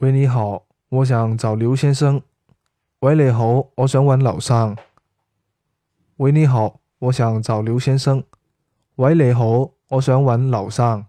喂，你好，我想找刘先生。喂，你好，我想揾刘生。喂，你好，我想找刘先生。喂，你好，我想揾刘生。